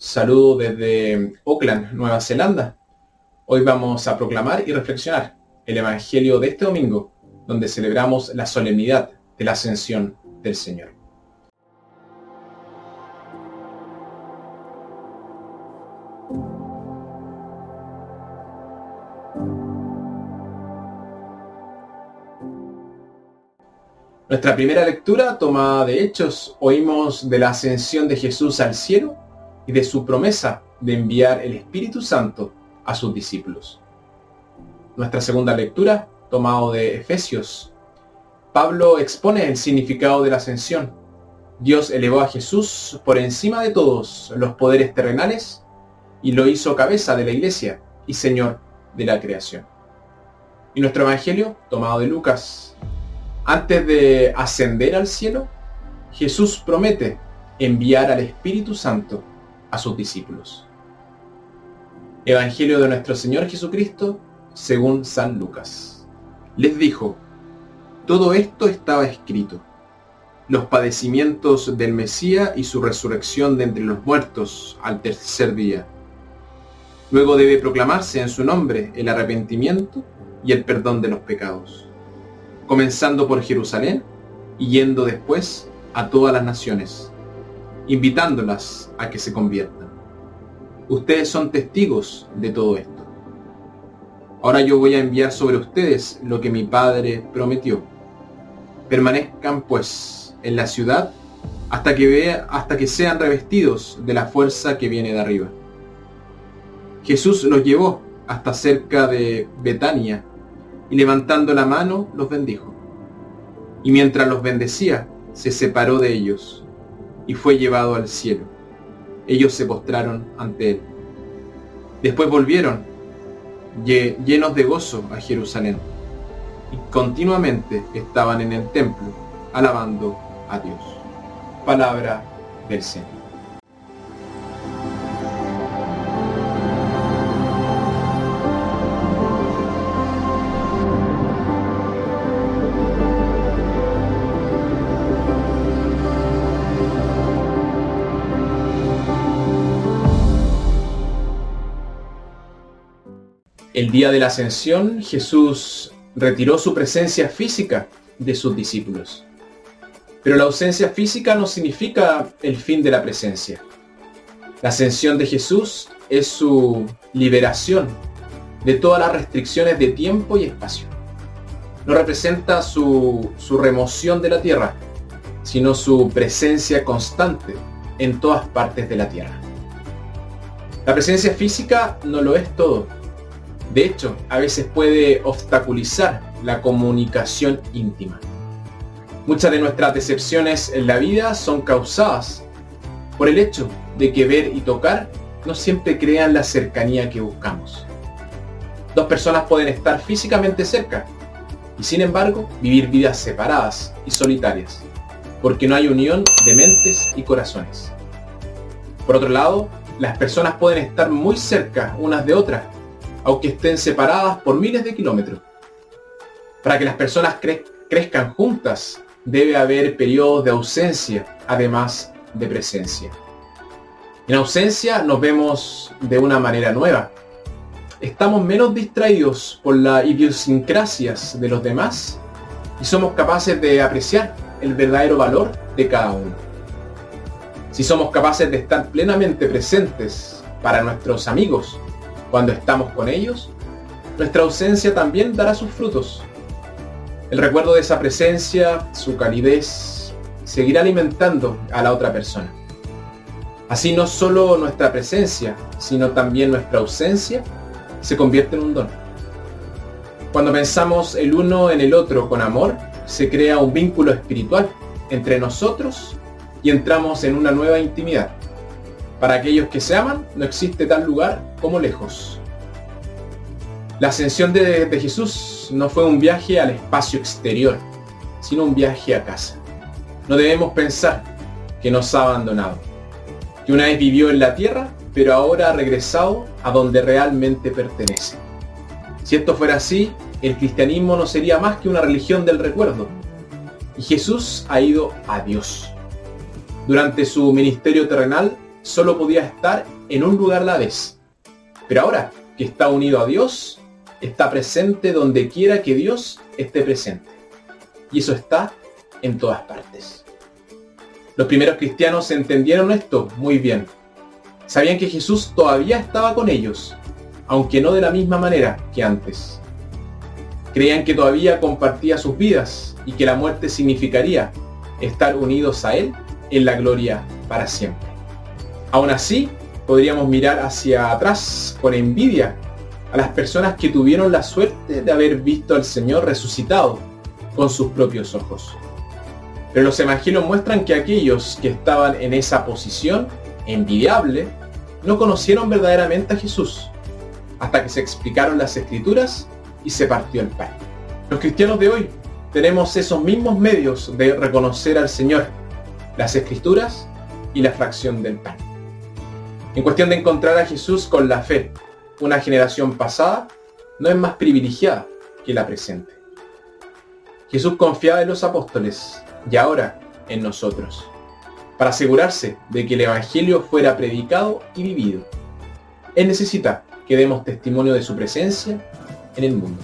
Saludo desde Auckland, Nueva Zelanda. Hoy vamos a proclamar y reflexionar el Evangelio de este domingo, donde celebramos la solemnidad de la ascensión del Señor. Nuestra primera lectura, tomada de Hechos, oímos de la ascensión de Jesús al cielo y de su promesa de enviar el Espíritu Santo a sus discípulos. Nuestra segunda lectura, tomado de Efesios, Pablo expone el significado de la ascensión. Dios elevó a Jesús por encima de todos los poderes terrenales y lo hizo cabeza de la iglesia y Señor de la creación. Y nuestro Evangelio, tomado de Lucas, antes de ascender al cielo, Jesús promete enviar al Espíritu Santo a sus discípulos. Evangelio de nuestro Señor Jesucristo según San Lucas. Les dijo, todo esto estaba escrito, los padecimientos del Mesías y su resurrección de entre los muertos al tercer día. Luego debe proclamarse en su nombre el arrepentimiento y el perdón de los pecados, comenzando por Jerusalén y yendo después a todas las naciones invitándolas a que se conviertan. Ustedes son testigos de todo esto. Ahora yo voy a enviar sobre ustedes lo que mi Padre prometió. Permanezcan pues en la ciudad hasta que, vea, hasta que sean revestidos de la fuerza que viene de arriba. Jesús los llevó hasta cerca de Betania y levantando la mano los bendijo. Y mientras los bendecía, se separó de ellos y fue llevado al cielo. Ellos se postraron ante él. Después volvieron llenos de gozo a Jerusalén y continuamente estaban en el templo alabando a Dios. Palabra del Señor. El día de la ascensión, Jesús retiró su presencia física de sus discípulos. Pero la ausencia física no significa el fin de la presencia. La ascensión de Jesús es su liberación de todas las restricciones de tiempo y espacio. No representa su, su remoción de la tierra, sino su presencia constante en todas partes de la tierra. La presencia física no lo es todo, de hecho, a veces puede obstaculizar la comunicación íntima. Muchas de nuestras decepciones en la vida son causadas por el hecho de que ver y tocar no siempre crean la cercanía que buscamos. Dos personas pueden estar físicamente cerca y sin embargo vivir vidas separadas y solitarias, porque no hay unión de mentes y corazones. Por otro lado, las personas pueden estar muy cerca unas de otras, aunque estén separadas por miles de kilómetros. Para que las personas crezcan juntas, debe haber periodos de ausencia, además de presencia. En ausencia nos vemos de una manera nueva. Estamos menos distraídos por las idiosincrasias de los demás y somos capaces de apreciar el verdadero valor de cada uno. Si somos capaces de estar plenamente presentes para nuestros amigos, cuando estamos con ellos, nuestra ausencia también dará sus frutos. El recuerdo de esa presencia, su calidez, seguirá alimentando a la otra persona. Así no solo nuestra presencia, sino también nuestra ausencia se convierte en un don. Cuando pensamos el uno en el otro con amor, se crea un vínculo espiritual entre nosotros y entramos en una nueva intimidad. Para aquellos que se aman, no existe tal lugar como lejos. La ascensión de, Jesús no fue un viaje al espacio exterior, sino un viaje a casa. No debemos pensar que nos ha abandonado, que una vez vivió en la tierra, pero ahora ha regresado a donde realmente pertenece. Si esto fuera así, el cristianismo no sería más que una religión del recuerdo. Y Jesús ha ido a Dios. Durante su ministerio terrenal, solo podía estar en un lugar a la vez. Pero ahora que está unido a Dios, está presente donde quiera que Dios esté presente. Y eso está en todas partes. Los primeros cristianos entendieron esto muy bien. Sabían que Jesús todavía estaba con ellos, aunque no de la misma manera que antes. Creían que todavía compartía sus vidas y que la muerte significaría estar unidos a Él en la gloria para siempre. Aún así, podríamos mirar hacia atrás con envidia a las personas que tuvieron la suerte de haber visto al Señor resucitado con sus propios ojos. Pero los evangelios muestran que aquellos que estaban en esa posición envidiable no conocieron verdaderamente a Jesús hasta que se explicaron las escrituras y se partió el pan. Los cristianos de hoy tenemos esos mismos medios de reconocer al Señor, las escrituras y la fracción del pan. En cuestión de encontrar a Jesús con la fe, una generación pasada no es más privilegiada que la presente. Jesús confiaba en los apóstoles y ahora en nosotros, para asegurarse de que el Evangelio fuera predicado y vivido. Él necesita que demos testimonio de su presencia en el mundo.